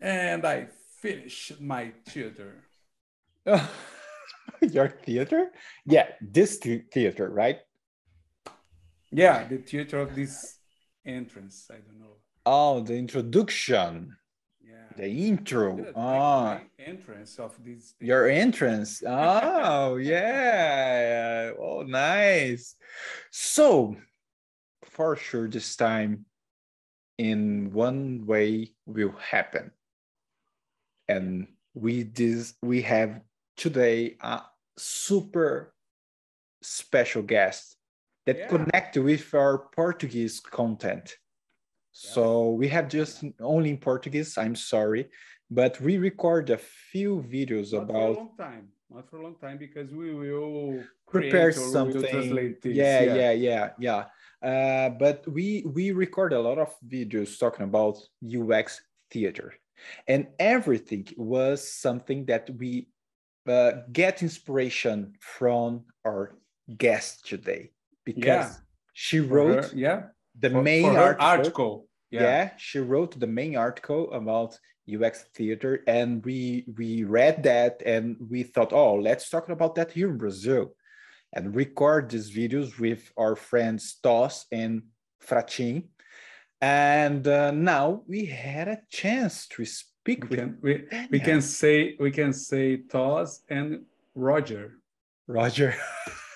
And I finished my theater. Your theater? Yeah, this the- theater, right? Yeah, the theater of this entrance. I don't know. Oh, the introduction. The intro. Like Ah, entrance of this. your entrance. Oh, yeah. Oh, nice. So, for sure, this time, in one way, will happen. And we this we have today a super special guest that Yeah. connect with our Portuguese content. So we have just only in Portuguese. I'm sorry, but we record a few videos Not for a about long time. Not for a long time because we will prepare create we will something. translate this. Yeah, yeah, yeah, yeah. Uh, but we we record a lot of videos talking about UX theater, and everything was something that we uh, get inspiration from our guest today because Yeah. she wrote her- yeah. the for- main for article. article. Yeah. Yeah. she wrote the main article about UX theater, and we we read that and we thought, oh, let's talk about that here in Brazil, and record these videos with our friends Toss and Fratin. And uh, now we had a chance to speak We with can we, we can say we can say Toss and Roger. Roger.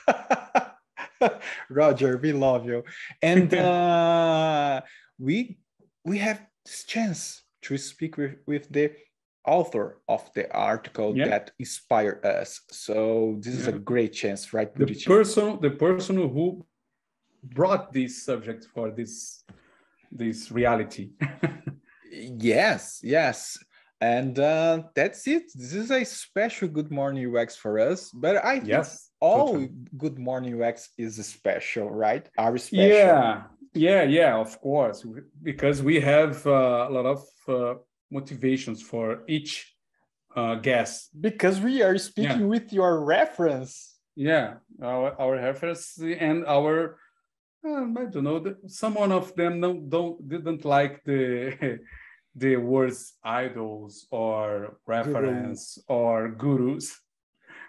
Roger, we love you. And uh, we we have this chance to speak with, with the author of the article Yeah. that inspired us. So this is a great chance, right, The person the person who brought this subject for this this reality. Yes, yes. And uh, that's it. This is a special Good Morning UX for us. But I think yes. all totally. Good Morning UX is special, right? Special. Yeah, yeah, yeah, of course, because we have uh, a lot of uh, motivations for each uh, guest. Because we are speaking with your reference. Yeah, our our reference and our um, I don't know. the- Some one of them don't, don't didn't like the the words idols or reference or gurus,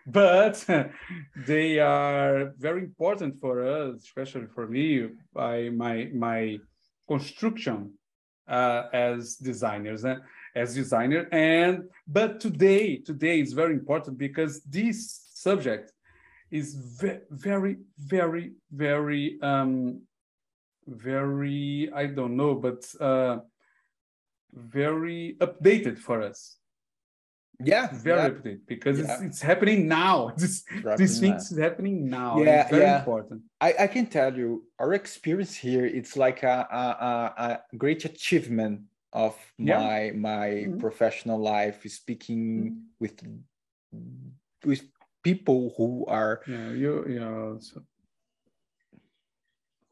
but they are very important for us, especially for me, by my my construction uh, as designers and as designer. And but today today is very important because this subject is ve- very, very, very, um, very, I don't know, but uh, very updated for us. Yeah, Very yeah. updated because it's, Yeah. it's happening now. This, these things is happening now. Yeah, it's very yeah. important. I, I can tell you, our experience here, it's like a, a, a, great achievement of Yeah. my my Mhm. professional life, speaking with with people who are Yeah, you, know, so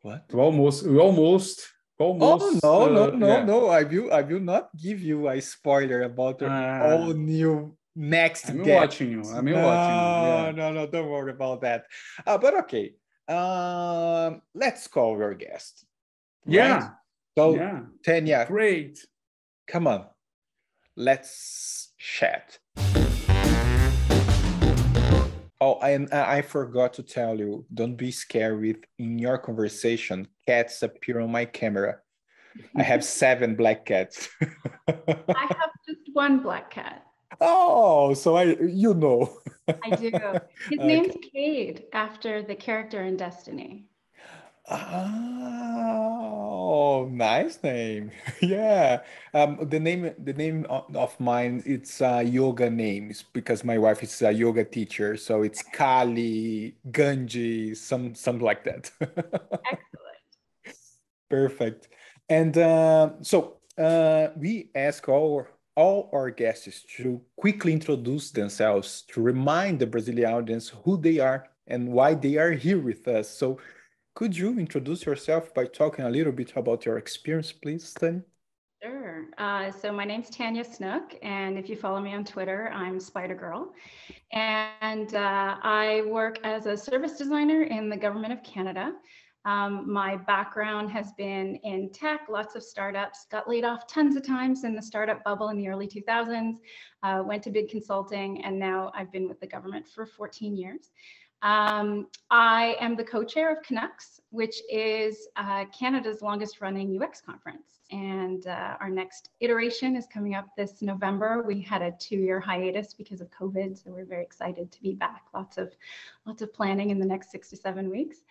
what? we almost, we almost, almost. oh no no uh, no yeah. no! I will I will not give you a spoiler about the Ah. all new next I'm watching you. I'm no, watching you. Yeah. no, no, don't worry about that. Uh, but okay, um, let's call your guest. right? Yeah. So yeah. Tanya, Great. come on, let's chat. Oh, and uh, I forgot to tell you, don't be scared with in your conversation, cats appear on my camera. I have seven black cats. I have just one black cat. Oh, so I you know. I do. His name's Cayde after the character in Destiny. Oh, nice name. yeah. Um, the name the name of mine it's uh, yoga names because my wife is a yoga teacher, so it's Kali, Ganji, some something like that. Excellent. Perfect. And uh, so uh, we ask all all our guests to quickly introduce themselves to remind the Brazilian audience who they are and why they are here with us. So could you introduce yourself by talking a little bit about your experience, please, Tanya? Sure. Uh, so my name's Tanya Snook, and if you follow me on Twitter, I'm Spider Girl. And uh, I work as a service designer in the Government of Canada. Um, my background has been in tech, lots of startups, got laid off tons of times in the startup bubble in the early 2000s, uh, went to big consulting, and now I've been with the government for 14 years. Um, I am the co-chair of CanUX, which is uh, Canada's longest running UX conference. And uh, our next iteration is coming up this November. We had a two-year hiatus because of COVID, so we're very excited to be back. Lots of, lots of planning in the next six to seven weeks.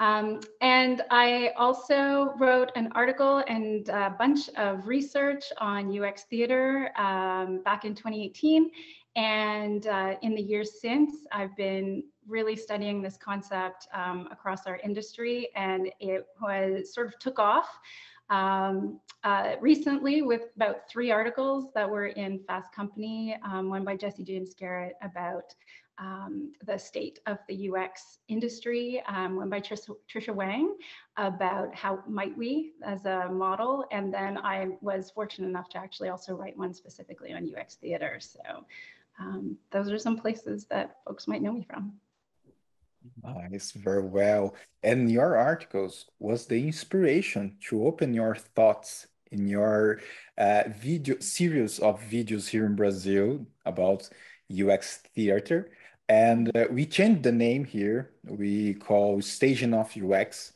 Um, and I also wrote an article and a bunch of research on UX theater um, back in 2018. And uh, in the years since, I've been really studying this concept um, across our industry, and it was sort of took off um, uh, recently with about three articles that were in Fast Company, um, one by Jesse James Garrett about um, the state of the UX industry, um, one by Tricia, Tricia Wang about how might we as a model. And then I was fortunate enough to actually also write one specifically on UX theater. So um, those are some places that folks might know me from. Nice, very well. And your articles was the inspiration to open your thoughts in your uh, video series of videos here in Brazil about UX theater. And uh, we changed the name here. We call Staging of UX,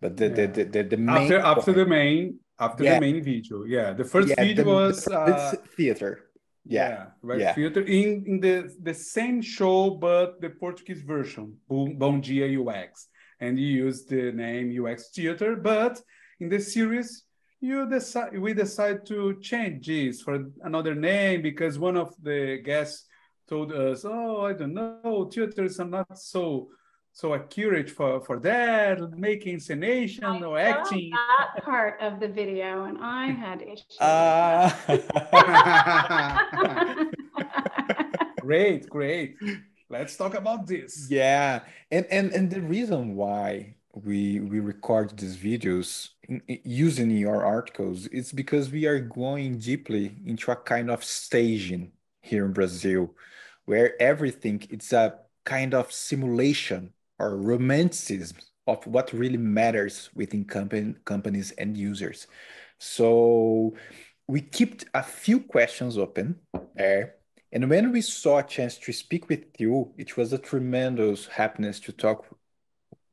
but the yeah. the, the, the, the, main after after the main after yeah. the main video. Yeah, the first yeah, video was uh, theater yeah, right? Yeah. filter in in the the same show but the portuguese version bom dia ux and you use the name ux theater but in the series you decide we decide to change this for another name because one of the guests told us oh i don't know theaters are not so so accurate for for that making intonation or acting. that part of the video and i had issues. Uh... great great. Let's talk about this. Yeah and and and the reason why we we record these videos in, in, using your articles is because we are going deeply into a kind of staging here in brazil where everything it's a kind of simulation or romanticism of what really matters within company, companies and users. So we kept a few questions open there. And when we saw a chance to speak with you, it was a tremendous happiness to talk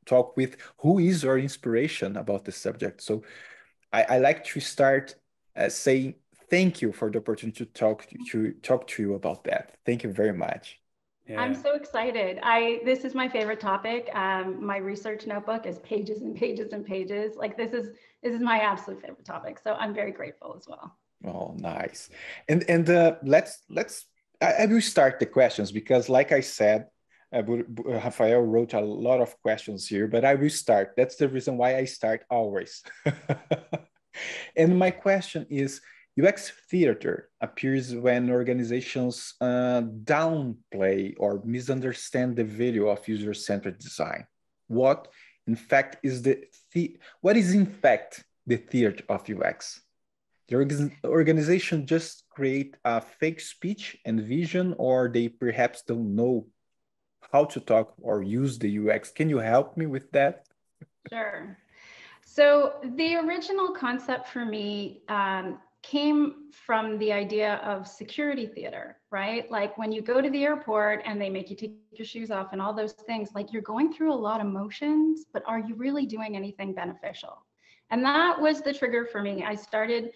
talk with who is our inspiration about the subject. So I, I like to start uh, saying thank you for the opportunity to talk to, to talk to you about that. Thank you very much. Yeah. I'm so excited. I this is my favorite topic. Um, my research notebook is pages and pages and pages. Like this is this is my absolute favorite topic. So I'm very grateful as well. Oh, nice. And and uh, let's let's I, I will start the questions because, like I said, uh, Rafael wrote a lot of questions here, but I will start. That's the reason why I start always. and my question is UX theater appears when organizations uh, downplay or misunderstand the value of user-centered design. What, in fact, is the, the what is in fact the theater of UX? The organization just create a fake speech and vision, or they perhaps don't know how to talk or use the UX. Can you help me with that? Sure. So the original concept for me um, came from the idea of security theater, right? Like when you go to the airport and they make you take your shoes off and all those things, like you're going through a lot of motions, but are you really doing anything beneficial? And that was the trigger for me. I started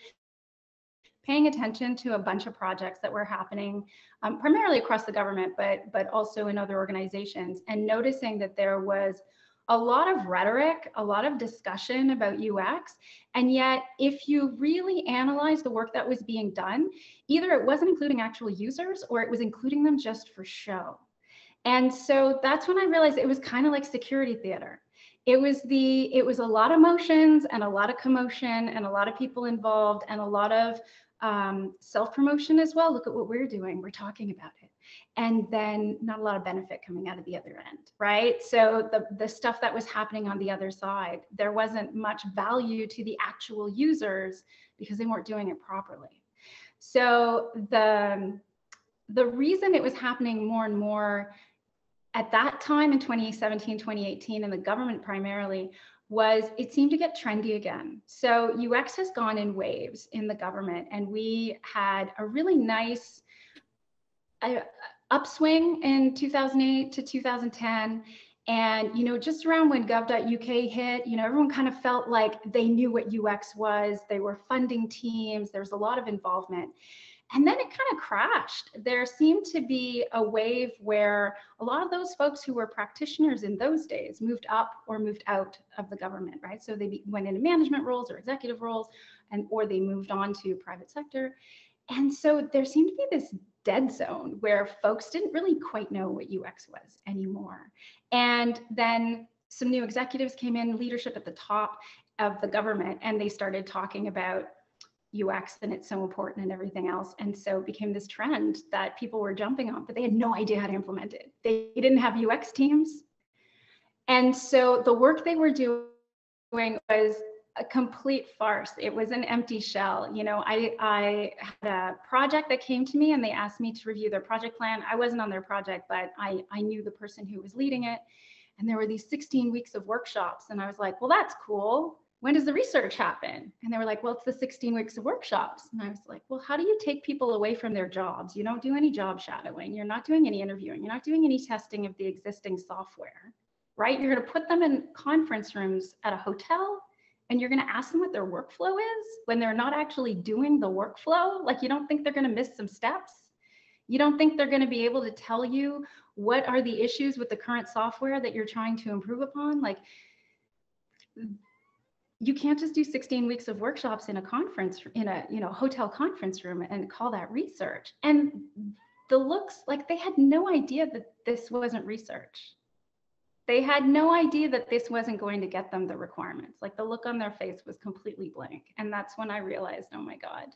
paying attention to a bunch of projects that were happening um, primarily across the government, but, but also in other organizations, and noticing that there was a lot of rhetoric, a lot of discussion about UX. And yet, if you really analyze the work that was being done, either it wasn't including actual users or it was including them just for show. And so that's when I realized it was kind of like security theater. It was the it was a lot of motions and a lot of commotion and a lot of people involved and a lot of um, self promotion as well. Look at what we're doing. We're talking about and then not a lot of benefit coming out of the other end right so the the stuff that was happening on the other side there wasn't much value to the actual users because they weren't doing it properly so the the reason it was happening more and more at that time in 2017 2018 in the government primarily was it seemed to get trendy again. So UX has gone in waves in the government, and we had a really nice a, uh, upswing in 2008 to 2010. And, you know, just around when gov.uk hit, you know, everyone kind of felt like they knew what UX was. They were funding teams. There was a lot of involvement. And then it kind of crashed. There seemed to be a wave where a lot of those folks who were practitioners in those days moved up or moved out of the government, right? So they went into management roles or executive roles, and or they moved on to private sector. And so there seemed to be this dead zone where folks didn't really quite know what UX was anymore. And then some new executives came in, leadership at the top of the government, and they started talking about UX and it's so important and everything else. And so it became this trend that people were jumping on, but they had no idea how to implement it. They didn't have UX teams. And so the work they were doing was a complete farce. It was an empty shell. You know, I, I had a project that came to me and they asked me to review their project plan. I wasn't on their project, but I, I knew the person who was leading it. And there were these 16 weeks of workshops. And I was like, well, that's cool. When does the research happen? And they were like, well, it's the 16 weeks of workshops. And I was like, well, how do you take people away from their jobs? You don't do any job shadowing. You're not doing any interviewing. You're not doing any testing of the existing software, right? You're going to put them in conference rooms at a hotel and you're going to ask them what their workflow is when they're not actually doing the workflow like you don't think they're going to miss some steps? You don't think they're going to be able to tell you what are the issues with the current software that you're trying to improve upon? Like you can't just do 16 weeks of workshops in a conference in a you know hotel conference room and call that research. And the looks like they had no idea that this wasn't research they had no idea that this wasn't going to get them the requirements. Like the look on their face was completely blank. And that's when I realized, oh my God,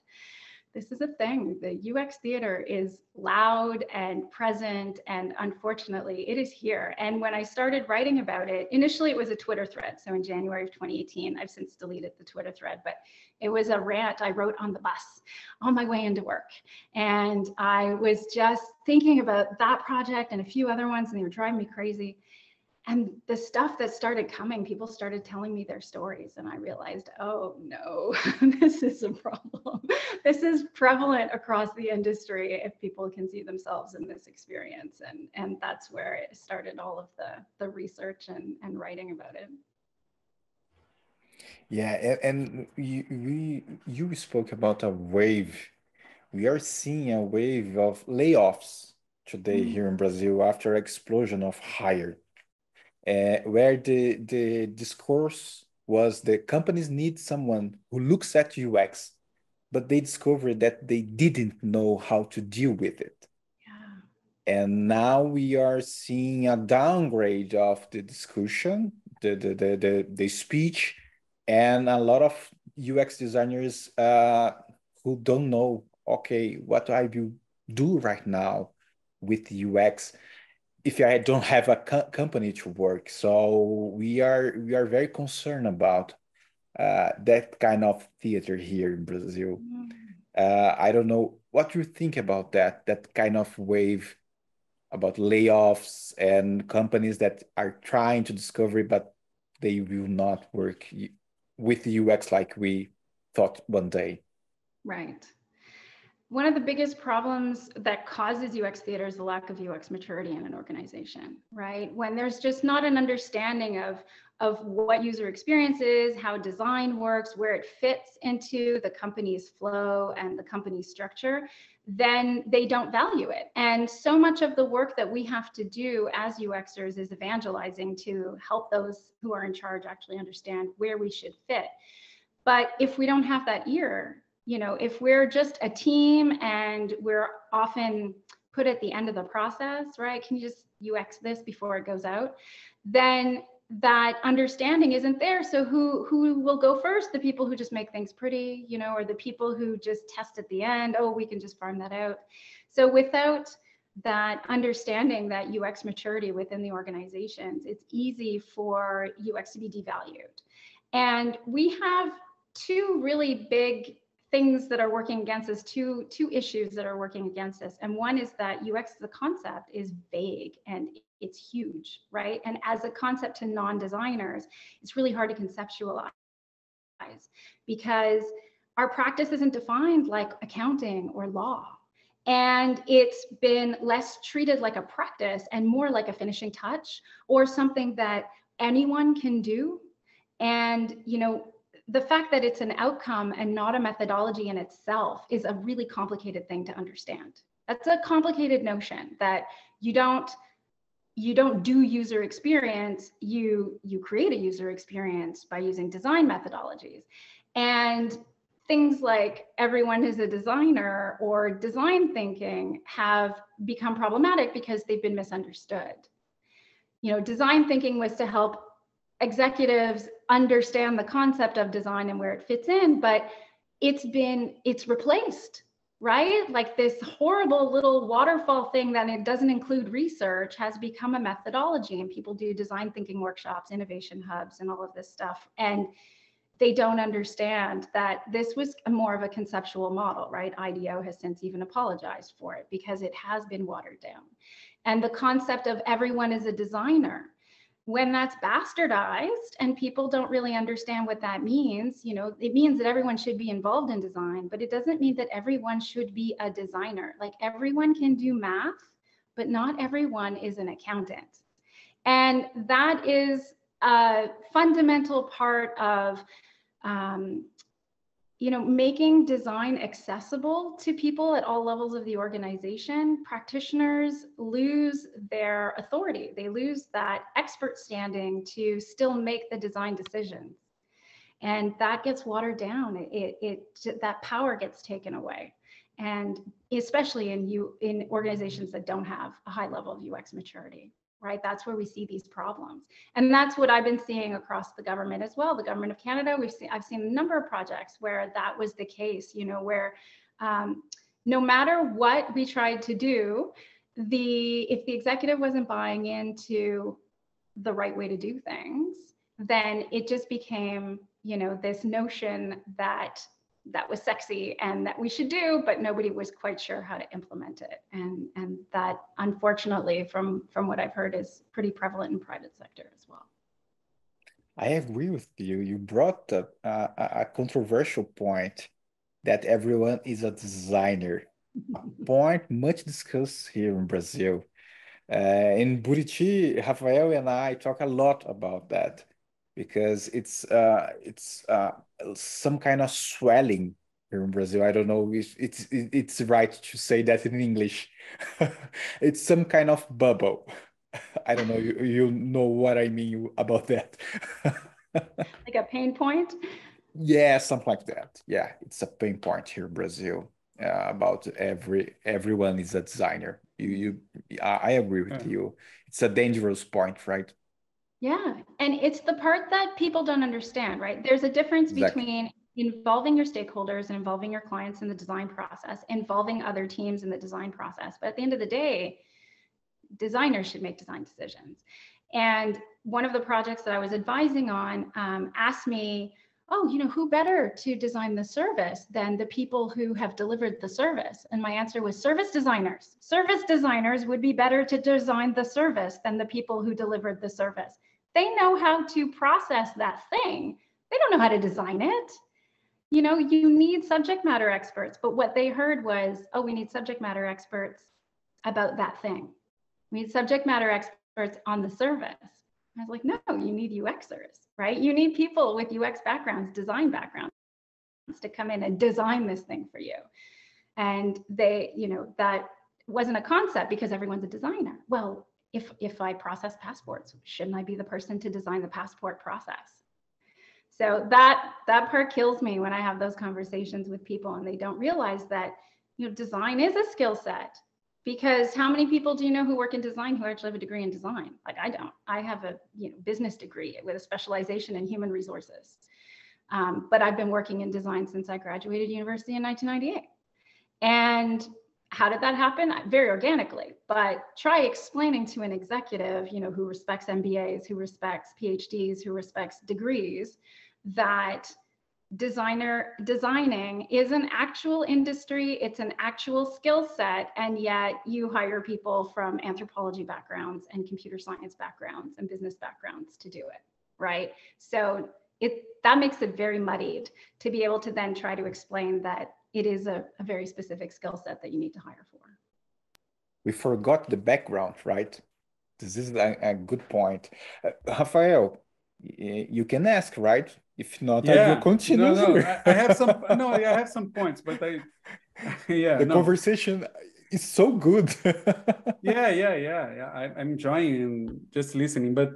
this is a thing. The UX theater is loud and present, and unfortunately, it is here. And when I started writing about it, initially it was a Twitter thread. So in January of 2018, I've since deleted the Twitter thread, but it was a rant I wrote on the bus on my way into work. And I was just thinking about that project and a few other ones, and they were driving me crazy and the stuff that started coming people started telling me their stories and i realized oh no this is a problem. This is prevalent across the industry if people can see themselves in this experience and and that's where it started all of the the research and and writing about it. Yeah and you we you spoke about a wave. We are seeing a wave of layoffs today mm -hmm. here in brazil after explosion of hire uh, where the the discourse was the companies need someone who looks at UX, but they discovered that they didn't know how to deal with it. Yeah. And now we are seeing a downgrade of the discussion, the the the the, the speech, and a lot of UX designers uh, who don't know, okay, what do I will do right now with UX if I don't have a co company to work. So we are we are very concerned about uh, that kind of theater here in Brazil. Mm. Uh, I don't know what you think about that that kind of wave about layoffs and companies that are trying to discover but they will not work with the UX like we thought one day. Right. One of the biggest problems that causes UX theater is the lack of UX maturity in an organization, right? When there's just not an understanding of, of what user experience is, how design works, where it fits into the company's flow and the company's structure, then they don't value it. And so much of the work that we have to do as UXers is evangelizing to help those who are in charge actually understand where we should fit. But if we don't have that ear, you know, if we're just a team and we're often put at the end of the process, right? Can you just UX this before it goes out? Then that understanding isn't there. So who who will go first? The people who just make things pretty, you know, or the people who just test at the end, oh, we can just farm that out. So without that understanding that UX maturity within the organizations, it's easy for UX to be devalued. And we have two really big things that are working against us, two, two issues that are working against us. And one is that UX the concept is vague and it's huge, right? And as a concept to non-designers, it's really hard to conceptualize because our practice isn't defined like accounting or law. And it's been less treated like a practice and more like a finishing touch or something that anyone can do. And, you know, the fact that it's an outcome and not a methodology in itself is a really complicated thing to understand. That's a complicated notion that you don't you don't do user experience, you you create a user experience by using design methodologies. And things like everyone is a designer or design thinking have become problematic because they've been misunderstood. You know, design thinking was to help executives understand the concept of design and where it fits in, but it's been, it's replaced, right? Like this horrible little waterfall thing that it doesn't include research has become a methodology and people do design thinking workshops, innovation hubs and all of this stuff. And they don't understand that this was more of a conceptual model, right? IDEO has since even apologized for it because it has been watered down. And the concept of everyone is a designer when that's bastardized and people don't really understand what that means, you know, it means that everyone should be involved in design, but it doesn't mean that everyone should be a designer. Like everyone can do math, but not everyone is an accountant. And that is a fundamental part of um, you know, making design accessible to people at all levels of the organization, practitioners lose their authority. They lose that expert standing to still make the design decisions. And that gets watered down. It, it, that power gets taken away. And especially in you in organizations that don't have a high level of UX maturity right? That's where we see these problems. And that's what I've been seeing across the government as well. The government of Canada, we've seen, I've seen a number of projects where that was the case, you know, where um, no matter what we tried to do, the if the executive wasn't buying into the right way to do things, then it just became, you know, this notion that that was sexy and that we should do, but nobody was quite sure how to implement it. And, and that unfortunately, from, from what I've heard, is pretty prevalent in private sector as well. I agree with you. You brought up uh, a controversial point that everyone is a designer. a point much discussed here in Brazil. Uh, in Buriti, Rafael and I talk a lot about that because it's uh, it's uh, some kind of swelling here in Brazil. I don't know if it's it's right to say that in English. it's some kind of bubble. I don't know. You, you know what I mean about that. like a pain point. Yeah, something like that. Yeah, it's a pain point here in Brazil. Uh, about every everyone is a designer. You you I, I agree with yeah. you. It's a dangerous point, right? Yeah. And it's the part that people don't understand, right? There's a difference exactly. between involving your stakeholders and involving your clients in the design process, involving other teams in the design process. But at the end of the day, designers should make design decisions. And one of the projects that I was advising on um, asked me, oh, you know, who better to design the service than the people who have delivered the service? And my answer was service designers. Service designers would be better to design the service than the people who delivered the service. They know how to process that thing. They don't know how to design it. you know, you need subject matter experts. But what they heard was, oh, we need subject matter experts about that thing. We need subject matter experts on the service. I was like, no, you need UXers, right? You need people with UX backgrounds, design backgrounds to come in and design this thing for you. And they, you know, that wasn't a concept because everyone's a designer. Well, if if I process passports, shouldn't I be the person to design the passport process? So that that part kills me when I have those conversations with people and they don't realize that you know design is a skill set. Because how many people do you know who work in design who actually have a degree in design? Like I don't. I have a you know business degree with a specialization in human resources. Um, but I've been working in design since I graduated university in 1998. And how did that happen? Very organically, but try explaining to an executive, you know, who respects MBAs, who respects PhDs, who respects degrees, that designer designing is an actual industry it's an actual skill set and yet you hire people from anthropology backgrounds and computer science backgrounds and business backgrounds to do it right so it that makes it very muddied to be able to then try to explain that it is a, a very specific skill set that you need to hire for we forgot the background right this is a, a good point uh, rafael you can ask right if not, yeah. I will continue. No, no, I, I, have some. No, I have some points, but I, yeah, the no. conversation is so good. yeah, yeah, yeah, yeah. I, am enjoying and just listening, but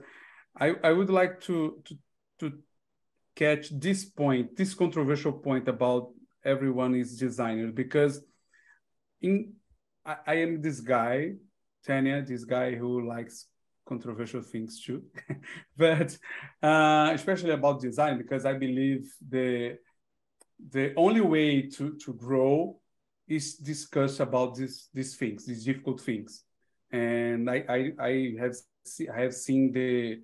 I, I would like to to to catch this point, this controversial point about everyone is designer because in I, I am this guy, Tanya, this guy who likes controversial things too, but uh, especially about design because I believe the the only way to to grow is discuss about these these things, these difficult things, and I I, I have see, I have seen the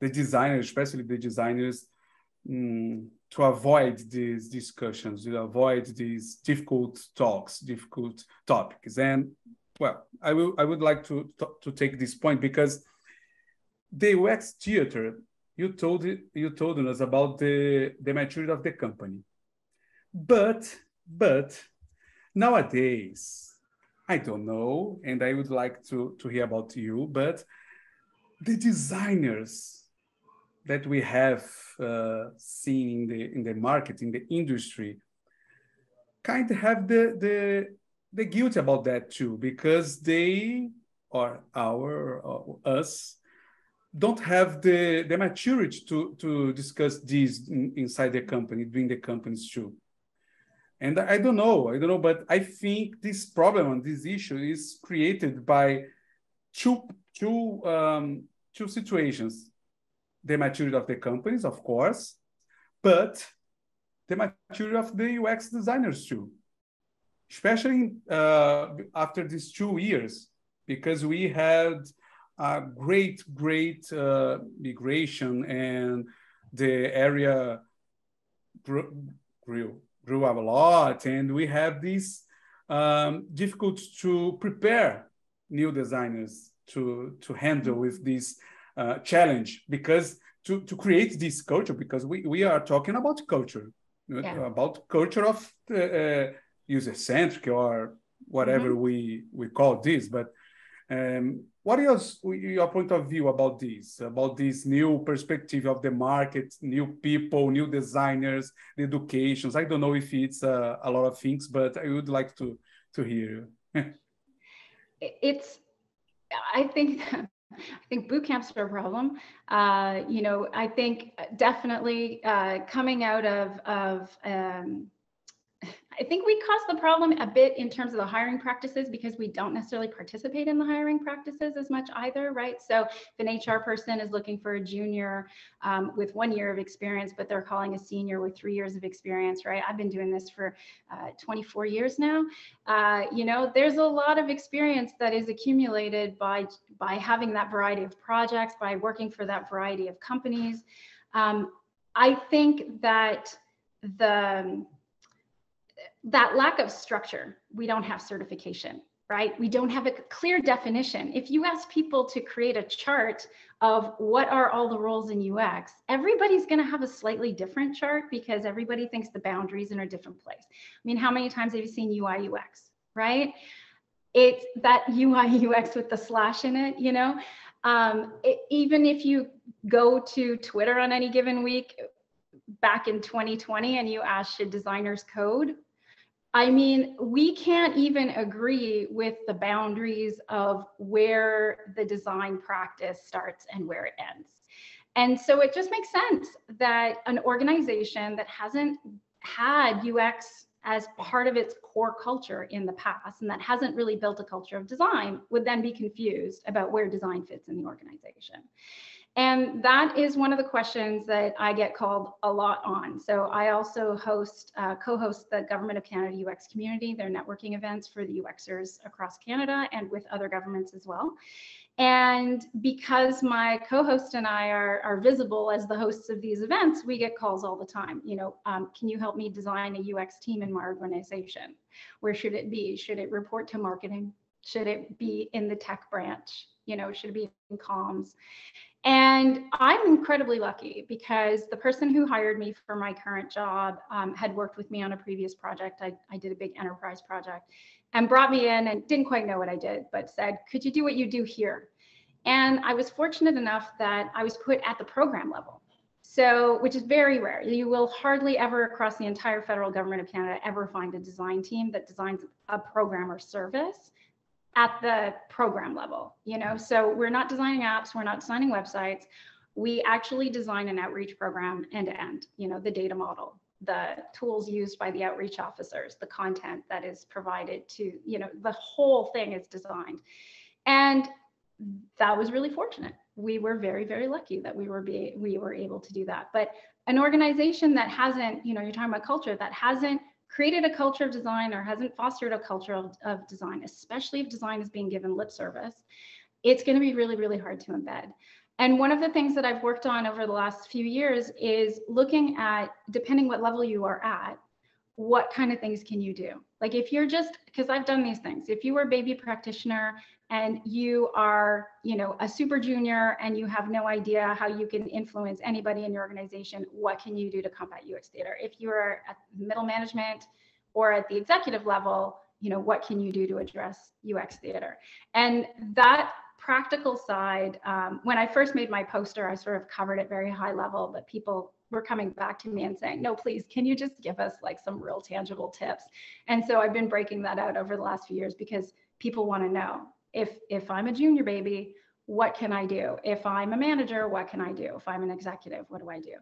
the designers, especially the designers, um, to avoid these discussions, to avoid these difficult talks, difficult topics, and well, I will. I would like to to take this point because the UX theater you told you told us about the the maturity of the company, but but nowadays I don't know, and I would like to to hear about you. But the designers that we have uh, seen in the in the market in the industry kind of have the the the guilty about that too because they or our or us don't have the the maturity to to discuss this in, inside the company doing the companies too. And i don't know i don't know but i think this problem and this issue is created by two two um, two situations the maturity of the companies of course but the maturity of the ux designers too especially uh, after these two years, because we had a great, great uh, migration and the area grew, grew, grew up a lot. And we have this um, difficult to prepare new designers to, to handle with this uh, challenge because to, to create this culture, because we, we are talking about culture, yeah. about culture of uh, uh user centric or whatever mm-hmm. we we call this but um, what is your point of view about this about this new perspective of the market new people new designers the educations i don't know if it's uh, a lot of things but i would like to to hear you. it's i think I think boot camps are a problem. Uh, you know, I think definitely uh, coming out of of um, I think we cause the problem a bit in terms of the hiring practices because we don't necessarily participate in the hiring practices as much either, right? So if an HR person is looking for a junior um, with one year of experience, but they're calling a senior with three years of experience, right? I've been doing this for uh, 24 years now. Uh, you know, there's a lot of experience that is accumulated by by having that variety of projects, by working for that variety of companies. Um, I think that the that lack of structure, we don't have certification, right? We don't have a clear definition. If you ask people to create a chart of what are all the roles in UX, everybody's going to have a slightly different chart because everybody thinks the boundaries are in a different place. I mean, how many times have you seen UI UX, right? It's that UI UX with the slash in it, you know? Um, it, even if you go to Twitter on any given week back in 2020 and you ask, should designers code? I mean, we can't even agree with the boundaries of where the design practice starts and where it ends. And so it just makes sense that an organization that hasn't had UX as part of its core culture in the past and that hasn't really built a culture of design would then be confused about where design fits in the organization. And that is one of the questions that I get called a lot on. So I also host, uh, co-host the Government of Canada UX community, their networking events for the UXers across Canada and with other governments as well. And because my co-host and I are, are visible as the hosts of these events, we get calls all the time. You know, um, can you help me design a UX team in my organization? Where should it be? Should it report to marketing? Should it be in the tech branch? You know, should be in comms? And I'm incredibly lucky because the person who hired me for my current job um, had worked with me on a previous project. I, I did a big enterprise project and brought me in and didn't quite know what I did, but said, Could you do what you do here? And I was fortunate enough that I was put at the program level. So, which is very rare. You will hardly ever across the entire federal government of Canada ever find a design team that designs a program or service at the program level, you know? So we're not designing apps, we're not designing websites. We actually design an outreach program end to end, you know, the data model, the tools used by the outreach officers, the content that is provided to, you know, the whole thing is designed. And that was really fortunate. We were very, very lucky that we were be we were able to do that. But an organization that hasn't, you know, you're talking about culture that hasn't created a culture of design or hasn't fostered a culture of, of design, especially if design is being given lip service, it's going to be really, really hard to embed. And one of the things that I've worked on over the last few years is looking at, depending what level you are at, what kind of things can you do? Like if you're just, because I've done these things, if you were a baby practitioner and you are, you know, a super junior and you have no idea how you can influence anybody in your organization, what can you do to combat UX theater? If you're at middle management or at the executive level, you know, what can you do to address UX theater? And that practical side, um, when I first made my poster, I sort of covered it very high level, but people were coming back to me and saying, no, please, can you just give us like some real tangible tips? And so I've been breaking that out over the last few years because people want to know if if i'm a junior baby what can i do? If i'm a manager what can i do? If i'm an executive what do i do?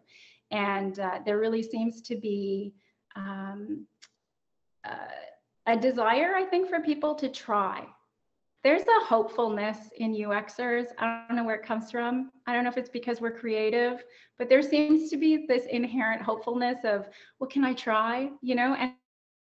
And uh, there really seems to be um, uh, a desire i think for people to try. There's a hopefulness in uxers i don't know where it comes from. I don't know if it's because we're creative but there seems to be this inherent hopefulness of well can i try? You know and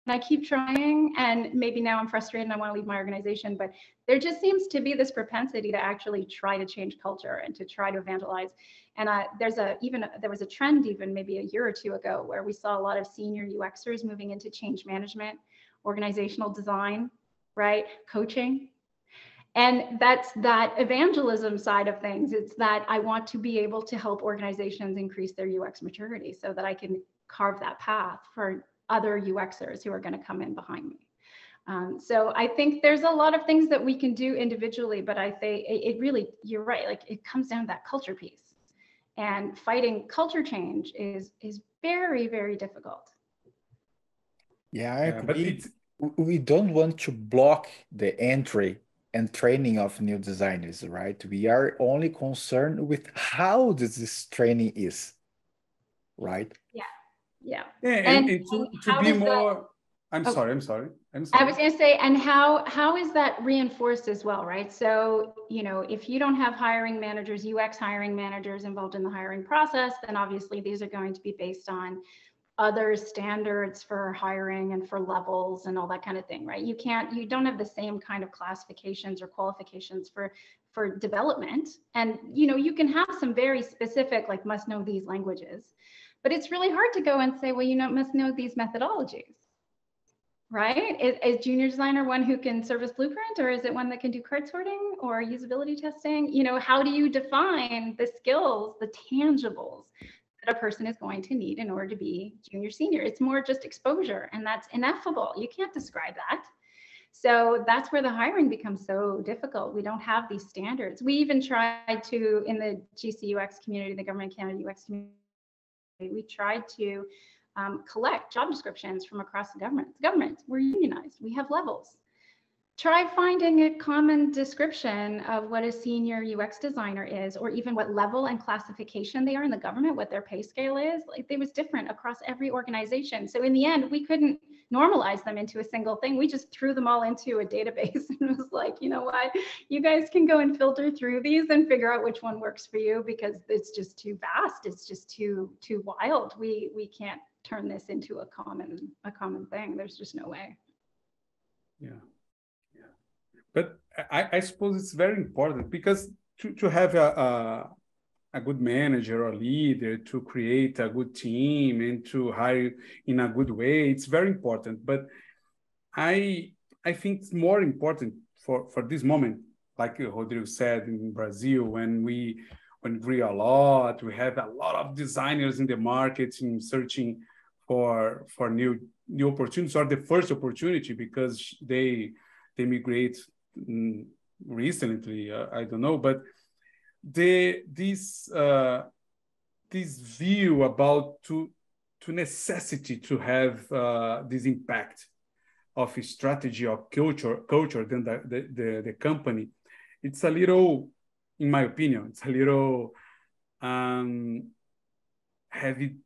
I keep trying and maybe now I'm frustrated and I want to leave my organization, but there just seems to be this propensity to actually try to change culture and to try to evangelize. And uh, there's a even there was a trend even maybe a year or two ago where we saw a lot of senior UXers moving into change management, organizational design, right, coaching. And that's that evangelism side of things. It's that I want to be able to help organizations increase their UX maturity so that I can carve that path for other UXers who are going to come in behind me. Um, so I think there's a lot of things that we can do individually, but I think it, it really, you're right, like it comes down to that culture piece. And fighting culture change is is very, very difficult. Yeah, I agree. we don't want to block the entry and training of new designers, right? We are only concerned with how this training is, right? Yeah. Yeah. Yeah, and, and, to, to be more. That, I'm oh, sorry. I'm sorry. I'm sorry. I was going to say, and how how is that reinforced as well, right? So you know, if you don't have hiring managers, UX hiring managers involved in the hiring process, then obviously these are going to be based on other standards for hiring and for levels and all that kind of thing, right? You can't, you don't have the same kind of classifications or qualifications for for development, and you know, you can have some very specific, like must know these languages but it's really hard to go and say, well, you know, must know these methodologies. right? Is, is, junior designer one who can service blueprint or is it one that can do card sorting or usability testing? You know, how do you define the skills, the tangibles that a person is going to need in order to be junior senior? It's more just exposure and that's ineffable. You can't describe that. So that's where the hiring becomes so difficult. We don't have these standards. We even tried to, in the GCUX community, the Government Canada UX community, we tried to um, collect job descriptions from across the government. The government, we're unionized, we have levels. Try finding a common description of what a senior UX designer is, or even what level and classification they are in the government, what their pay scale is. Like it was different across every organization. So in the end, we couldn't normalize them into a single thing. We just threw them all into a database and was like, you know what, you guys can go and filter through these and figure out which one works for you because it's just too vast. It's just too too wild. We we can't turn this into a common a common thing. There's just no way. Yeah, yeah. But I, I suppose it's very important because to, to have a, a a good manager or leader to create a good team and to hire in a good way it's very important. But i i think it's more important for for this moment like rodrigo said in brazil when we when we a lot we have a lot of designers in the market in searching for for new new opportunities or the first opportunity because they they migrate mm, recently uh, i don't know but the this uh, this view about to to necessity to have uh, this impact of a strategy of culture culture than the, the, the, the company it's a little in my opinion it's a little um, heavy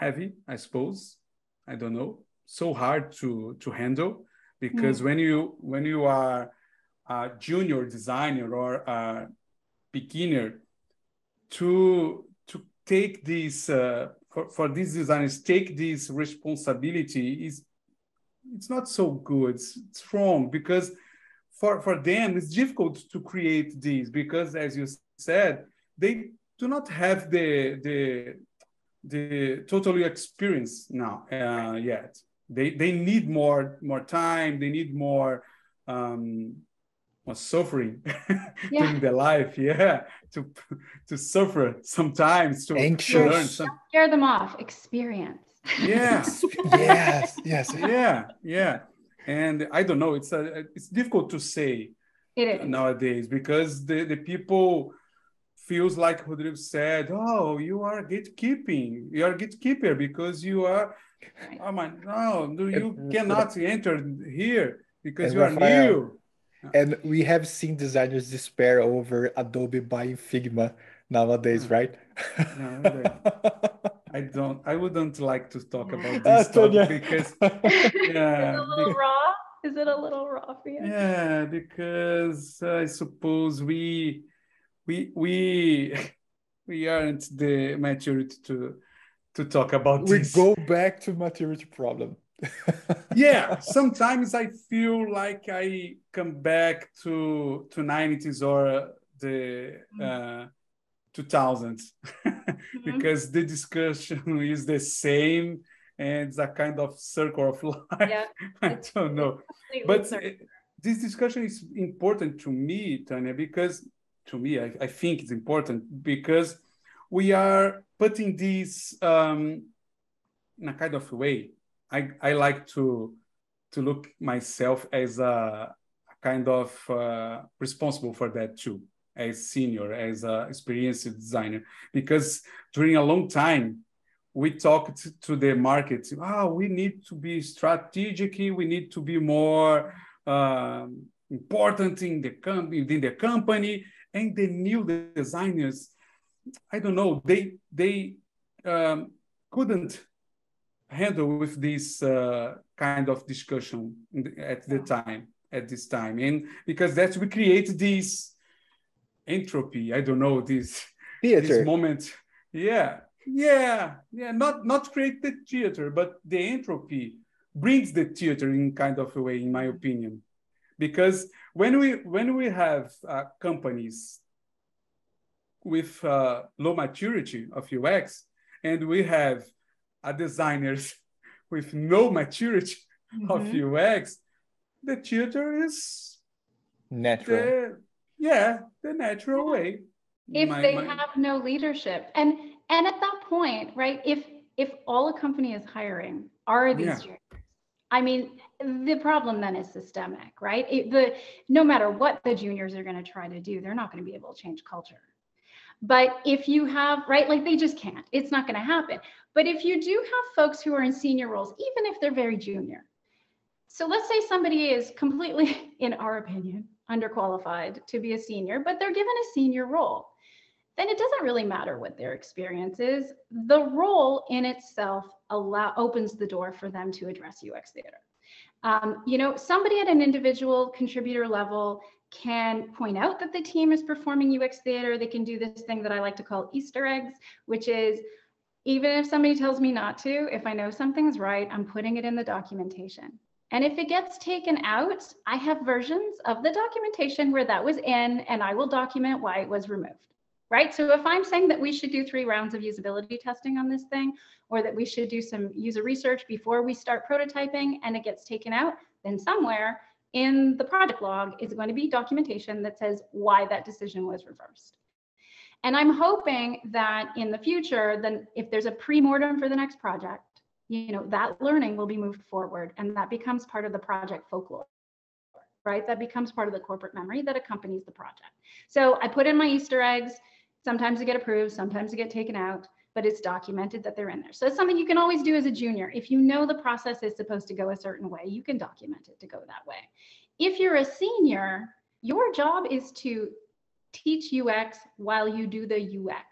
heavy, I suppose. I don't know. So hard to to handle because mm. when you when you are a junior designer or a beginner, to to take this uh, for, for these designers take this responsibility is it's not so good. It's, it's wrong because for for them it's difficult to create these because as you said they do not have the the the totally experience now uh, yet. They they need more more time. They need more um, more suffering yeah. during their life. Yeah, to to suffer sometimes to, Anxious. learn. Some... Scare them off. Experience. Yeah. yes. Yes. Yeah. Yeah. And I don't know. It's a it's difficult to say It is nowadays because the the people feels like Rodrigo said, oh, you are gatekeeping. You are gatekeeper because you are, oh my, no, you cannot enter here because you are new. And we have seen designers despair over Adobe buying Figma nowadays, hmm. right? No, I don't. I wouldn't like to talk about this topic because yeah, a little raw. Is it a little raw for you? Yeah, because I suppose we we we we aren't the maturity to to talk about this. we this. go back to maturity problem yeah sometimes i feel like i come back to to 90s or the uh, 2000s mm-hmm. because the discussion is the same and it's a kind of circle of life yeah, i don't know but this discussion is important to me tanya because to me, I, I think it's important because we are putting this um, in a kind of way. I, I like to to look myself as a, kind of uh, responsible for that too, as senior, as a experienced designer, because during a long time we talked to the market. Oh, we need to be strategic. We need to be more um, important in the com- in the company and the new designers, I don't know, they they um, couldn't handle with this uh, kind of discussion at the time at this time. And because that we create this entropy i don't know this theater. this moment. Yeah yeah yeah not not create the theater but the entropy brings the theater in kind of a way in my opinion. Because when we when we have uh, companies with uh, low maturity of UX, and we have uh, designers with no maturity mm-hmm. of UX, the tutor is natural. The, yeah, the natural way. If my, they my... have no leadership, and and at that point, right? If if all a company is hiring are these yeah. juniors, I mean, the problem then is systemic, right? It, the no matter what the juniors are going to try to do, they're not going to be able to change culture. But if you have, right, like they just can't, it's not going to happen. But if you do have folks who are in senior roles, even if they're very junior, so let's say somebody is completely, in our opinion, underqualified to be a senior, but they're given a senior role, then it doesn't really matter what their experience is. The role in itself allow, opens the door for them to address UX theater. Um, you know, somebody at an individual contributor level can point out that the team is performing UX theater. They can do this thing that I like to call Easter eggs, which is even if somebody tells me not to, if I know something's right, I'm putting it in the documentation. And if it gets taken out, I have versions of the documentation where that was in, and I will document why it was removed, right? So if I'm saying that we should do three rounds of usability testing on this thing, or that we should do some user research before we start prototyping and it gets taken out, then somewhere in the project log is going to be documentation that says why that decision was reversed. And I'm hoping that in the future, then if there's a pre-mortem for the next project, you know, that learning will be moved forward and that becomes part of the project folklore, right? That becomes part of the corporate memory that accompanies the project. So I put in my Easter eggs, sometimes they get approved, sometimes they get taken out, but it's documented that they're in there. So it's something you can always do as a junior. If you know the process is supposed to go a certain way, you can document it to go that way. If you're a senior, your job is to teach UX while you do the UX.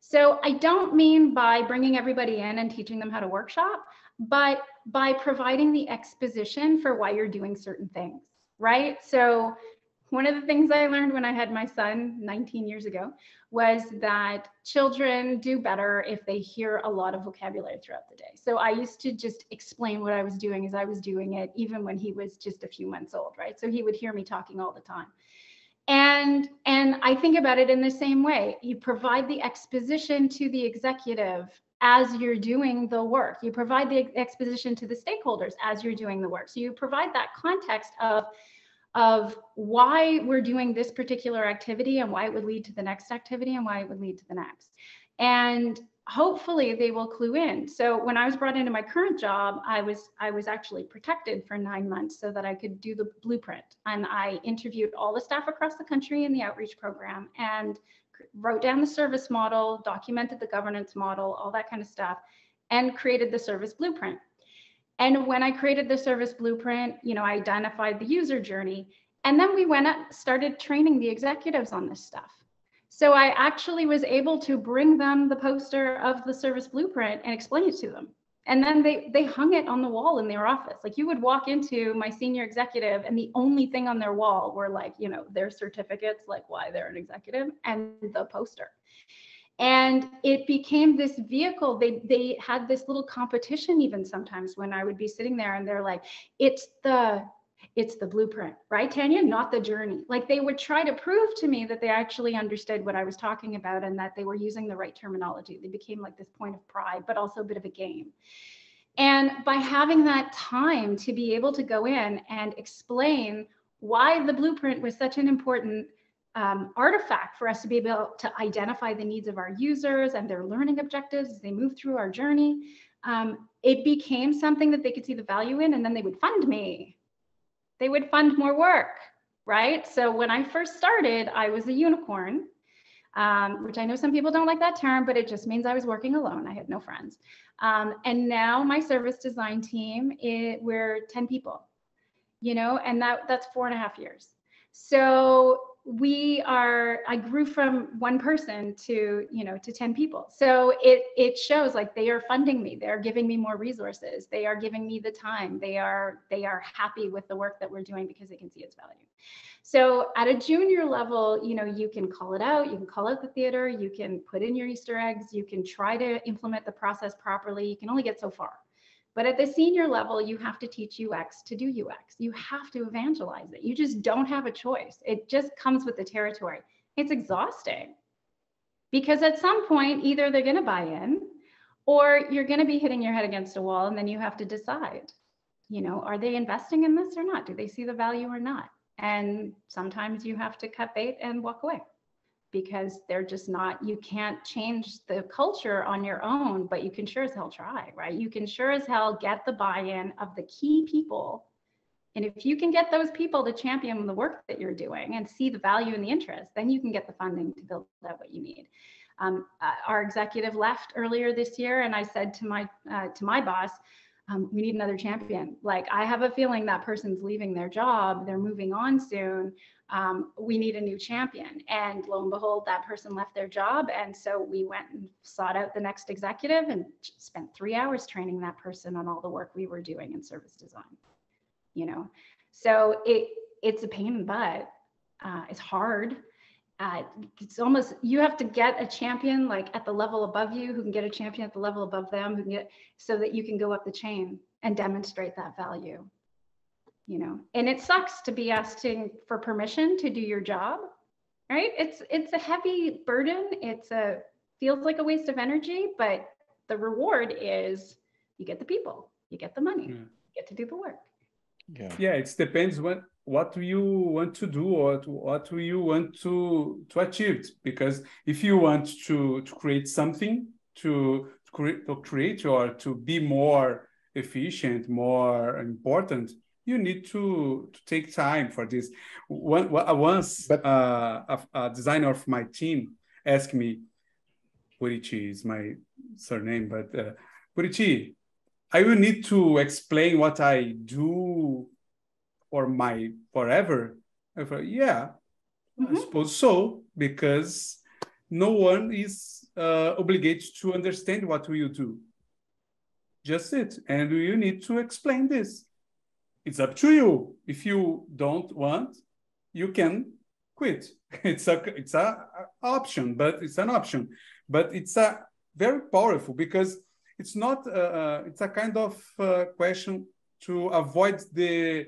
So I don't mean by bringing everybody in and teaching them how to workshop, but by providing the exposition for why you're doing certain things, right? So one of the things I learned when I had my son 19 years ago was that children do better if they hear a lot of vocabulary throughout the day. So I used to just explain what I was doing as I was doing it, even when he was just a few months old, right? So he would hear me talking all the time and and i think about it in the same way you provide the exposition to the executive as you're doing the work you provide the exposition to the stakeholders as you're doing the work so you provide that context of of why we're doing this particular activity and why it would lead to the next activity and why it would lead to the next and hopefully they will clue in. So when I was brought into my current job, I was I was actually protected for nine months so that I could do the blueprint. And I interviewed all the staff across the country in the outreach program and wrote down the service model, documented the governance model, all that kind of stuff, and created the service blueprint. And when I created the service blueprint, you know, I identified the user journey. And then we went up, started training the executives on this stuff. So I actually was able to bring them the poster of the service blueprint and explain it to them. And then they they hung it on the wall in their office. Like you would walk into my senior executive and the only thing on their wall were like, you know, their certificates, like why they're an executive and the poster. And it became this vehicle. They they had this little competition even sometimes when I would be sitting there and they're like, it's the it's the blueprint, right, Tanya? Not the journey. Like they would try to prove to me that they actually understood what I was talking about and that they were using the right terminology. They became like this point of pride, but also a bit of a game. And by having that time to be able to go in and explain why the blueprint was such an important um, artifact for us to be able to identify the needs of our users and their learning objectives as they move through our journey, um, it became something that they could see the value in, and then they would fund me they would fund more work, right? So when I first started, I was a unicorn, um, which I know some people don't like that term, but it just means I was working alone. I had no friends. Um, and now my service design team, it, we're 10 people, you know, and that that's four and a half years. So we are i grew from one person to you know to 10 people. So it it shows like they are funding me. They're giving me more resources. They are giving me the time. They are they are happy with the work that we're doing because they can see its value. So at a junior level you know you can call it out. You can call out the theater. You can put in your easter eggs. You can try to implement the process properly. You can only get so far but at the senior level, you have to teach UX to do UX. You have to evangelize it. You just don't have a choice. It just comes with the territory. It's exhausting because at some point, either they're going to buy in or you're going to be hitting your head against a wall and then you have to decide. you know, are they investing in this or not? Do they see the value or not? And sometimes you have to cut bait and walk away because they're just not, you can't change the culture on your own, but you can sure as hell try, right? You can sure as hell get the buy in of the key people. And if you can get those people to champion the work that you're doing and see the value and the interest, then you can get the funding to build out what you need. Um, uh, our executive left earlier this year, and I said to my uh, to my boss, um, we need another champion. Like I have a feeling that person's leaving their job, they're moving on soon. Um, we need a new champion. And lo and behold, that person left their job. And so we went and sought out the next executive and spent three hours training that person on all the work we were doing in service design. You know, so it it's a pain in the butt. Uh, it's hard uh, it's almost you have to get a champion like at the level above you who can get a champion at the level above them who can get so that you can go up the chain and demonstrate that value you know? And it sucks to be asking for permission to do your job right? It's it's a heavy burden. It's a feels like a waste of energy but the reward is you get the people you get the money yeah. you get to do the work. Yeah. Yeah it depends what what do you want to do or to, what do you want to to achieve. Because if you want to to create something to to create, to create or to be more efficient more important you need to to take time for this. One once but, uh, a, a designer of my team asked me Purichi is my surname but uh, Purichi I will need to explain what I do for my forever? I thought, yeah, mm-hmm. I suppose so, because no one is uh, obligated to understand what you do. Just it. And you need to explain this. It's up to you. If you don't want, you can quit. It's a it's a, a option, but it's an option. But it's a very powerful because it's not uh, uh it's a kind of uh, question to avoid the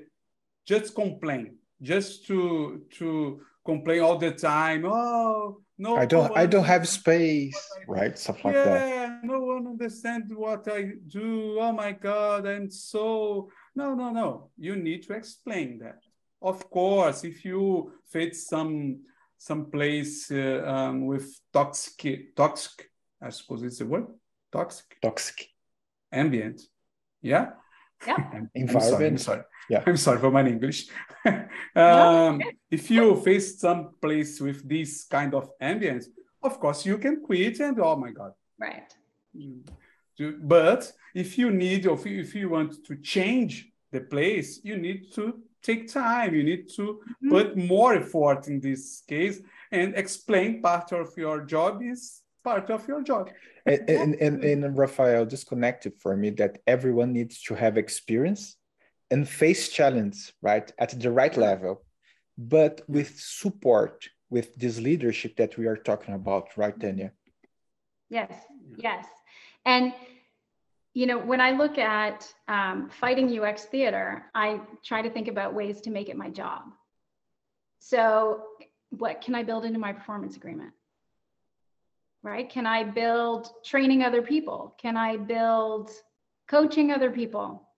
just complain, just to to complain all the time. Oh no, I don't I don't have space, right? Stuff like yeah, that. Yeah, no one understands what I do. Oh my god, I'm so no no no. You need to explain that. Of course, if you face some some place uh, um, with toxic toxic, I suppose it's the word toxic toxic ambient. Yeah. Yeah. Environment. I'm sorry, I'm sorry. Yeah. I'm sorry for my English. um, if you face some place with this kind of ambience, of course you can quit and oh my God. Right. But if you need, or if you want to change the place, you need to take time. You need to mm-hmm. put more effort in this case and explain part of your job is part of your job. And, and, and, and Rafael disconnected for me that everyone needs to have experience and face challenge, right, at the right level, but with support, with this leadership that we are talking about, right, Tanya? Yes, yes. And, you know, when I look at um, fighting UX theater, I try to think about ways to make it my job. So, what can I build into my performance agreement? Right? Can I build training other people? Can I build coaching other people?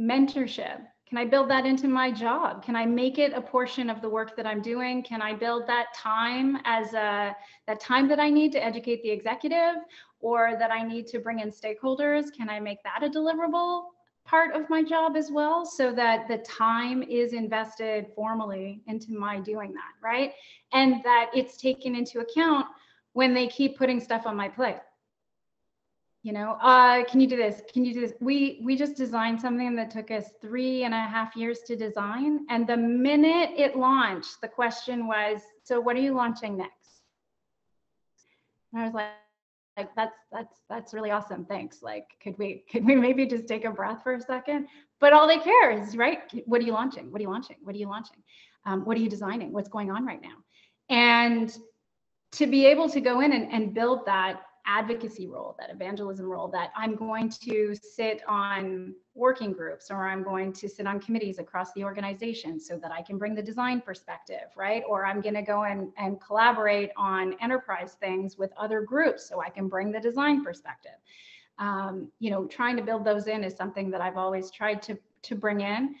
mentorship can i build that into my job can i make it a portion of the work that i'm doing can i build that time as a that time that i need to educate the executive or that i need to bring in stakeholders can i make that a deliverable part of my job as well so that the time is invested formally into my doing that right and that it's taken into account when they keep putting stuff on my plate. You know uh, can you do this? Can you do this? We we just designed something that took us three and a half years to design. And the minute it launched the question was so what are you launching next? And i was like like that's that's that's really awesome. Thanks. Like could we could we maybe just take a breath for a second? But all they care is right what are you launching? What are you launching? What are you launching? Um, what are you designing? What's going on right now? And to be able to go in and, and build that advocacy role, that evangelism role, that I'm going to sit on working groups or I'm going to sit on committees across the organization so that I can bring the design perspective, right? Or I'm going to go and, and collaborate on enterprise things with other groups so I can bring the design perspective. Um, you know, trying to build those in is something that I've always tried to to bring in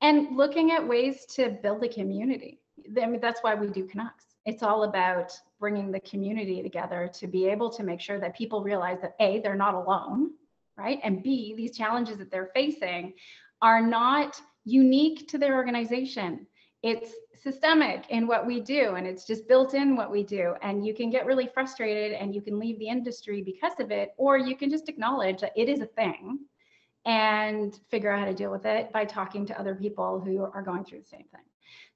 and looking at ways to build a community. I mean, that's why we do CanUX. It's all about bringing the community together to be able to make sure that people realize that A, they're not alone, right? And B, these challenges that they're facing are not unique to their organization. It's systemic in what we do and it's just built in what we do. And you can get really frustrated and you can leave the industry because of it, or you can just acknowledge that it is a thing and figure out how to deal with it by talking to other people who are going through the same thing.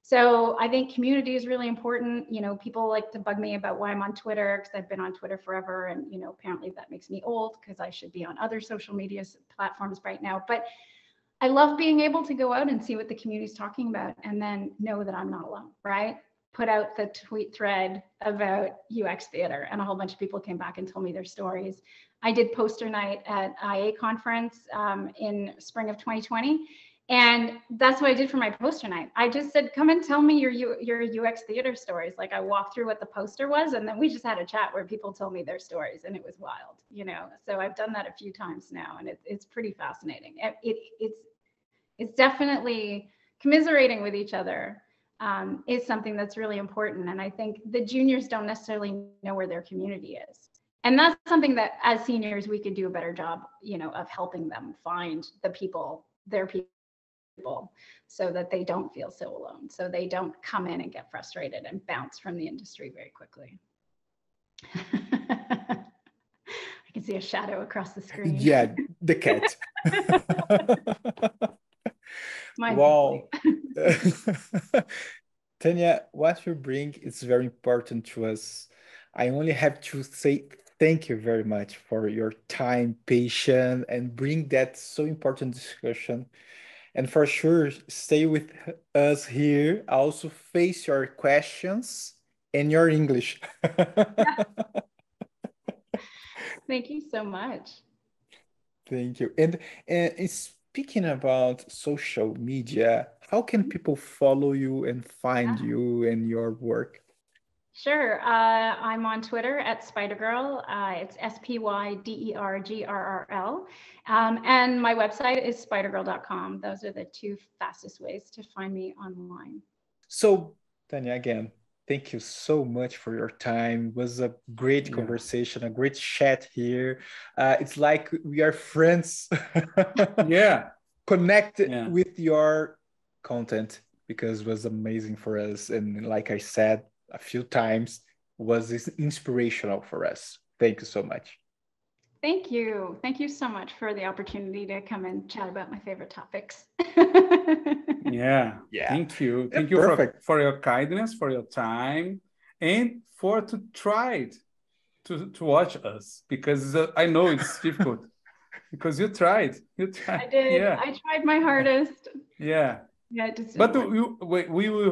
So I think community is really important. You know, people like to bug me about why I'm on Twitter because I've been on Twitter forever. And, you know, apparently that makes me old because I should be on other social media platforms right now. But I love being able to go out and see what the community is talking about and then know that I'm not alone, right? Put out the tweet thread about UX theater, and a whole bunch of people came back and told me their stories. I did poster night at IA conference um, in spring of 2020, and that's what I did for my poster night. I just said, "Come and tell me your your UX theater stories." Like I walked through what the poster was, and then we just had a chat where people told me their stories, and it was wild, you know. So I've done that a few times now, and it, it's pretty fascinating. It, it, it's it's definitely commiserating with each other um, is something that's really important. And I think the juniors don't necessarily know where their community is. And that's something that as seniors, we could do a better job, you know, of helping them find the people, their people, so that they don't feel so alone. So they don't come in and get frustrated and bounce from the industry very quickly. I can see a shadow across the screen. Yeah, the cat. Wow. Tanya, what you bring is very important to us. I only have to say thank you very much for your time, patience, and bring that so important discussion. And for sure, stay with us here. Also, face your questions and your English. Thank you so much. Thank you. And, and speaking about social media, how can people follow you and find yeah. you and your work? Sure. Uh, I'm on Twitter at Spydergrrl. Uh, it's S P Y D E R G R R L. Um, and my website is spydergrrl.com. Those are the two fastest ways to find me online. So, Tanya, again, thank you so much for your time. It was a great yeah. conversation, a great chat here. Uh, it's like we are friends. yeah. Connected yeah. with your content because it was amazing for us. And like I said a few times, was inspirational for us. Thank you so much. Thank you. Thank you so much for the opportunity to come and chat about my favorite topics. yeah. Yeah. Thank you. Thank you for, for your kindness, for your time, and for to try it, to, to watch us because uh, I know it's difficult because you tried. You tried. I did. Yeah. I tried my hardest. Yeah. Yeah, just but we, we, we will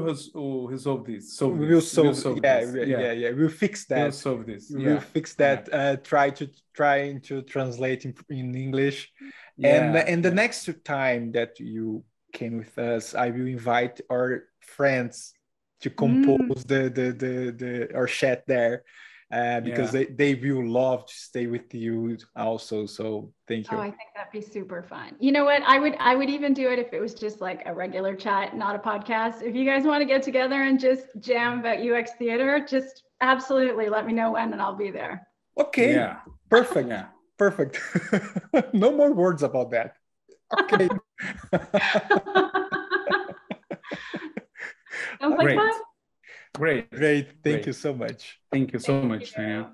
resolve this. So we will solve, we'll solve yeah, this. yeah, yeah, yeah. We'll fix that. We'll solve this. Yeah. We'll fix that. Yeah. Uh, try to trying to translate in, in English, yeah. and and the next time that you came with us, I will invite our friends to compose mm. the, the the the our chat there uh, because yeah. they, they will love to stay with you also. So thank you. Oh, I think that'd be super fun. You know what? I would I would even do it if it was just like a regular chat, not a podcast. If you guys want to get together and just jam about UX theater, just absolutely let me know when and I'll be there. Okay. Yeah. Perfect. yeah. Perfect. no more words about that. Okay. Sounds like fun. Great. Great. Thank Great. you so much. Thank you so Thank much, Tanya.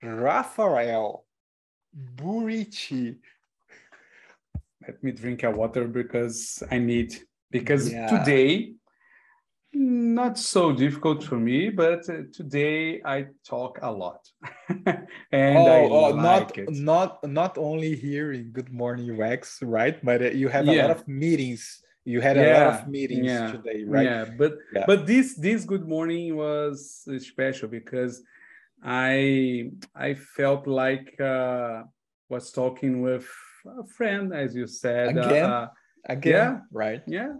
Rafael Burici. Let me drink a water because I need, because yeah. today, not so difficult for me, but uh, today I talk a lot. and oh, I oh, like not, it. Not, not only here in Good Morning UX, right? But uh, you have a yeah. lot of meetings you had a yeah, lot of meetings yeah, today right yeah but yeah. but this this good morning was special because i i felt like uh was talking with a friend as you said again uh, again yeah, right yeah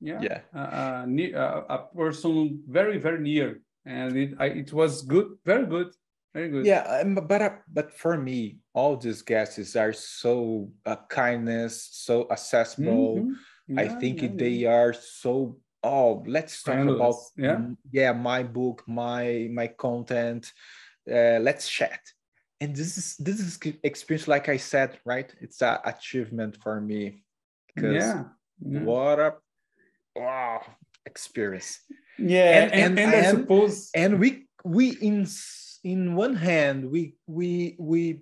yeah yeah uh, uh, a person very very near and it I, it was good very good very good. Yeah, um, but uh, but for me, all these guests are so uh, kindness, so accessible. Mhm. I Yeah, think yeah, they are so. Oh, let's talk about yeah. yeah my book, my my content. Uh, let's chat. And this is this is experience, like I said, right? It's a achievement for me because yeah. yeah. what a wow experience. Yeah, And- and, and- and, I suppose and we we in in one hand we we we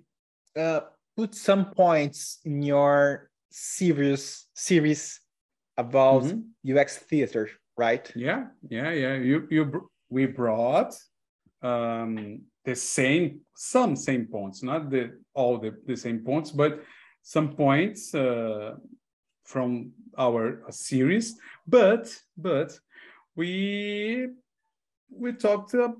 uh, put some points in your series series about Mhm. UX theater, right? yeah, yeah, yeah. You you we brought um the same some same points, not the all the, the same points, but some points uh, from our uh, series. But but we we talked uh,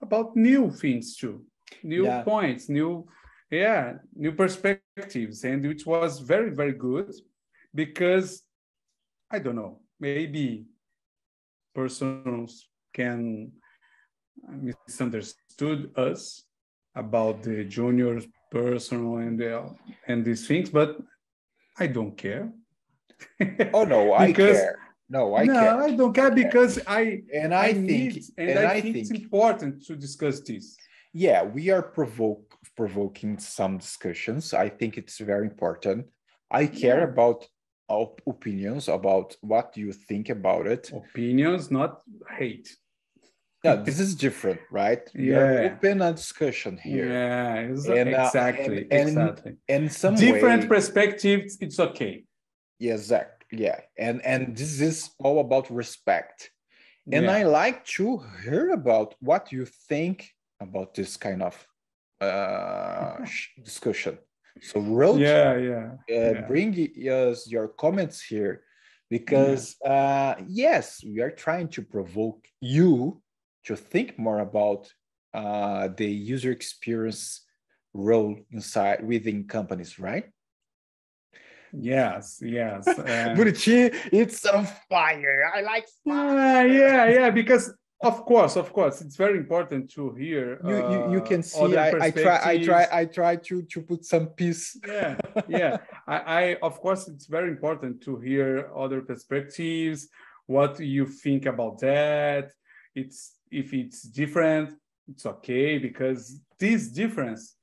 about new things too, new Yeah. points, new yeah, new perspectives, and which was very very good because I don't know, maybe persons can uh, misunderstood us about the junior personal and the, and these things, but I don't care. Oh no, I care. No, I no, care. I don't care because I And I, think need, and, and I, I think, think it's important to discuss this. yeah, we are provoke provoking some discussions. I think it's very important. I care Yeah. about op- opinions about what you think about it. Opinions, not hate. Yeah, this is different, right? Yeah. open a discussion here. Yeah, And, uh, exactly, and- and- exactly. And some Different way, perspectives, it's okay. yeah, exact, yeah. And and this is all about respect. And Yeah. I like to hear about what you think about this kind of uh discussion. So wrote yeah, yeah, uh, yeah. bring us your comments here because uh, yes we are trying to provoke you to think more about uh, the user experience role inside within companies right Yes, yes. Buriti, it's on fire i like yeah, yeah, yeah. Because of course, of course, it's very important to hear. you, you, you uh, can see I, I try i try i try to to put some peace. Yeah yeah. I, I of course it's very important to hear other perspectives what you think about that. It's if it's different it's okay because this difference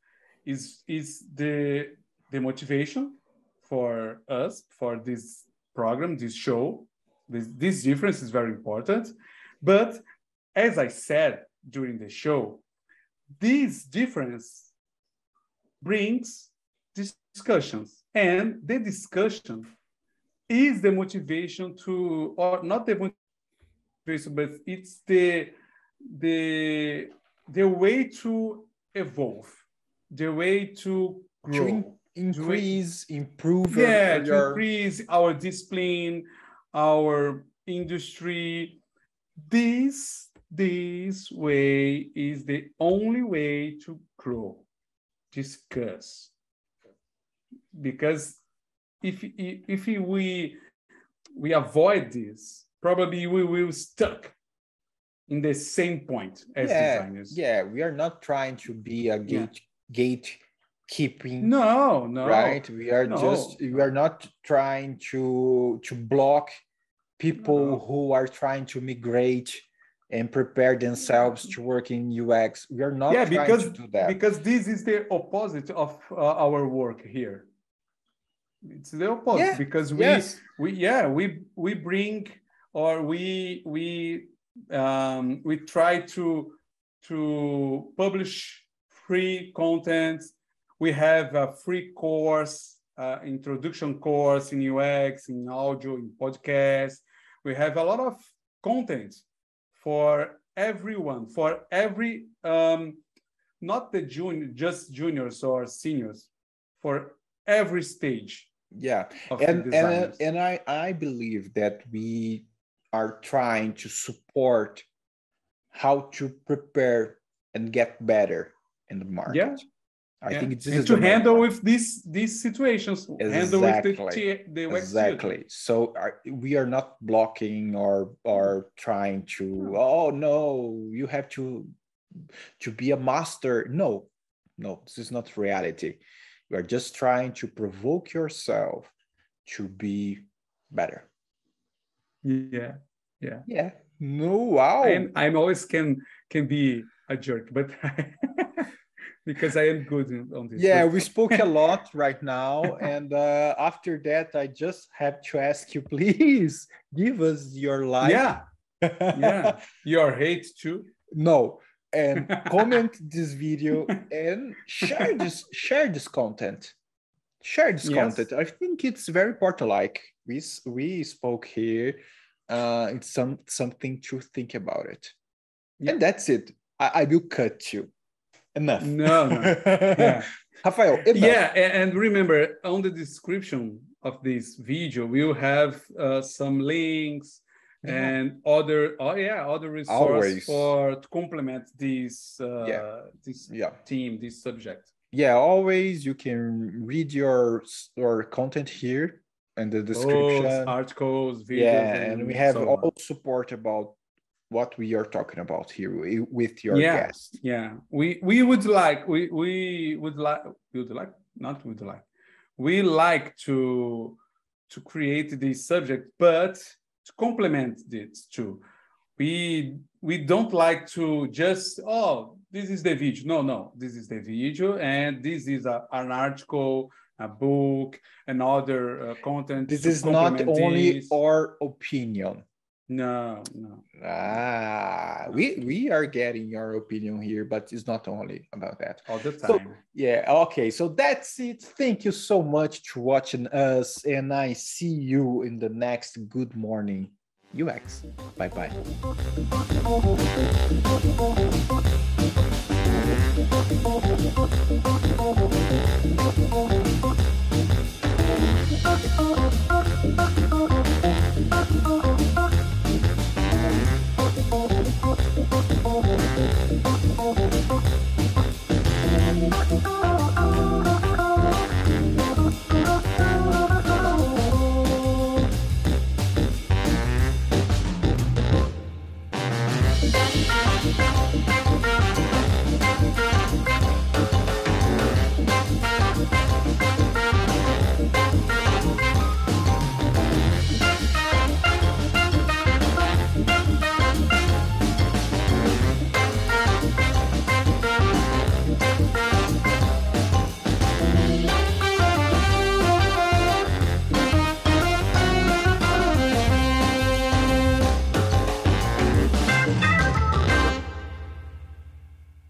is is the the motivation for us for this program this show. This, this difference is very important. But as i said during the show this difference brings discussions and the discussion is the motivation to or not the motivation but it's the the the way to evolve the way to grow in- increase improve yeah your, to increase our discipline our industry. This this way is the only way to grow. Discuss. Because if if we we avoid this probably we will stuck in the same point as yeah, designers. yeah we are not trying to be a Yeah. gate gatekeeping no no. right? We are no, just we are not trying to to block people No. who are trying to migrate and prepare themselves to work in ux we are not yeah trying because to do that. because this is the opposite of uh, our work here. It's the opposite Yeah, because we yes. we yeah we we bring or we we um, we try to to publish free content. We have a free course uh, introduction course in ux in audio in podcast. We have a lot of content for everyone for every um, not the junior just juniors or seniors for every stage yeah. and and and i i believe that we are trying to support how to prepare and get better in the market. Yeah. I Yeah. think this and to handle with these these situations handle with the Exactly. the UX exactly so are, we are not blocking or or trying to No. oh no you have to to be a master. No, no, this is not reality. You are just trying to provoke yourself to be better. Yeah, yeah, yeah. No, wow. I'm, I'm always can can be a jerk, but because I am good on this. Yeah, we spoke a lot right now, and uh, after that, I just have to ask you, please give us your like. Yeah, yeah, your hate too. No, and comment this video and share this share this content. Share this yes. content. I think it's very important. Like we we spoke here, uh, it's some something to think about it. Yeah. And that's it. I, I will cut you enough. No, no. yeah. Rafael, enough. Yeah, and remember on the description of this video, we'll have uh, some links yeah. and other, oh yeah, other resources for to complement this, uh, yeah. this yeah. team, this subject. Yeah, always you can read your your content here and the description, Posts, articles, videos. Yeah, and, and we have so all support about what we are talking about here with your yeah, guest. Yeah, we we would like we we would like we would like not would like we like to to create this subject, but to complement it too. We we don't like to just oh this is the video. No, no, this is the video, and this is a, an article, a book, and other uh, content. This is not only this. our opinion no, no. Ah, we we are getting your opinion here, but it's not only about that. All the time. So, yeah. Okay. So that's it. Thank you so much for watching us, and I see you in the next Good Morning UX. Bye bye.